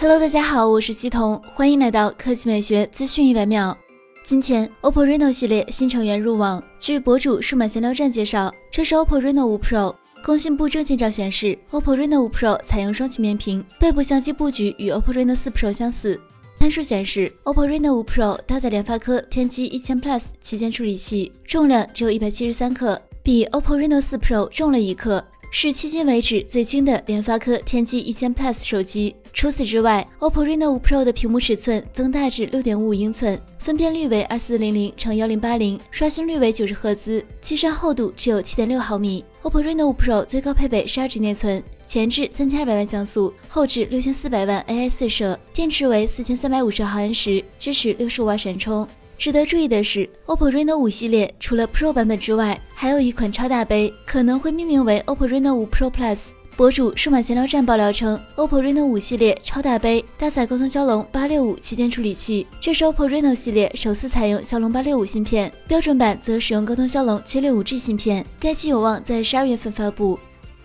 Hello，大家好，我是西彤，欢迎来到科技美学资讯一百秒。今天，OPPO Reno 系列新成员入网。据博主数码闲聊站介绍，这是 OPPO Reno 5 Pro。工信部证件照显示，OPPO Reno 5 Pro 采用双曲面屏，背部相机布局与 OPPO Reno 4 Pro 相似。参数显示，OPPO Reno 5 Pro 搭载联发科天玑一千 Plus 旗舰处理器，重量只有一百七十三克，比 OPPO Reno 4 Pro 重了一克。是迄今为止最轻的联发科天玑一千 Plus 手机。除此之外，OPPO Reno 5 Pro 的屏幕尺寸增大至六点五五英寸，分辨率为二四零零乘幺零八零，刷新率为九十赫兹，机身厚度只有七点六毫米。OPPO Reno 5 Pro 最高配备十二 G 内存，前置三千二百万像素，后置六千四百万 AI 四摄，电池为四千三百五十毫安时，支持六十五瓦闪充。值得注意的是，OPPO Reno 5系列除了 Pro 版本之外，还有一款超大杯，可能会命名为 OPPO Reno 5 Pro Plus。博主数码闲聊站爆料称，OPPO Reno 5系列超大杯搭载高通骁龙八六五旗舰处理器，这是 OPPO Reno 系列首次采用骁龙八六五芯片，标准版则使用高通骁龙七六五 G 芯片，该机有望在十二月份发布。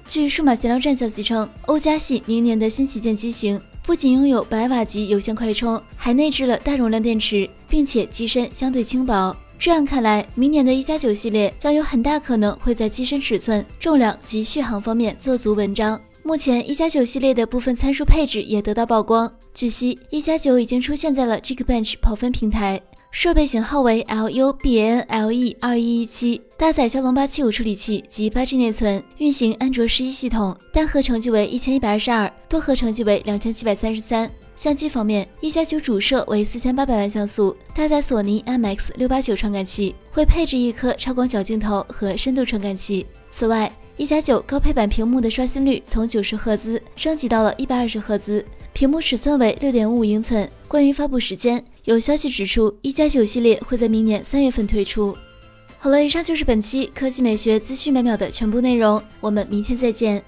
据数码闲聊站消息称，欧加系明年的新旗舰机型。不仅拥有百瓦级有线快充，还内置了大容量电池，并且机身相对轻薄。这样看来，明年的一加九系列将有很大可能会在机身尺寸、重量及续航方面做足文章。目前，一加九系列的部分参数配置也得到曝光。据悉，一加九已经出现在了 Geekbench 跑分平台。设备型号为 LUBNLE 二一一七，搭载骁龙八七五处理器及八 G 内存，运行安卓十一系统，单核成绩为一千一百二十二，多核成绩为两千七百三十三。相机方面，一加九主摄为四千八百万像素，搭载索尼 IMX 六八九传感器，会配置一颗超广角镜头和深度传感器。此外，一加九高配版屏幕的刷新率从九十赫兹升级到了一百二十赫兹，屏幕尺寸为六点五五英寸。关于发布时间。有消息指出，一加九系列会在明年三月份推出。好了，以上就是本期科技美学资讯每秒的全部内容，我们明天再见。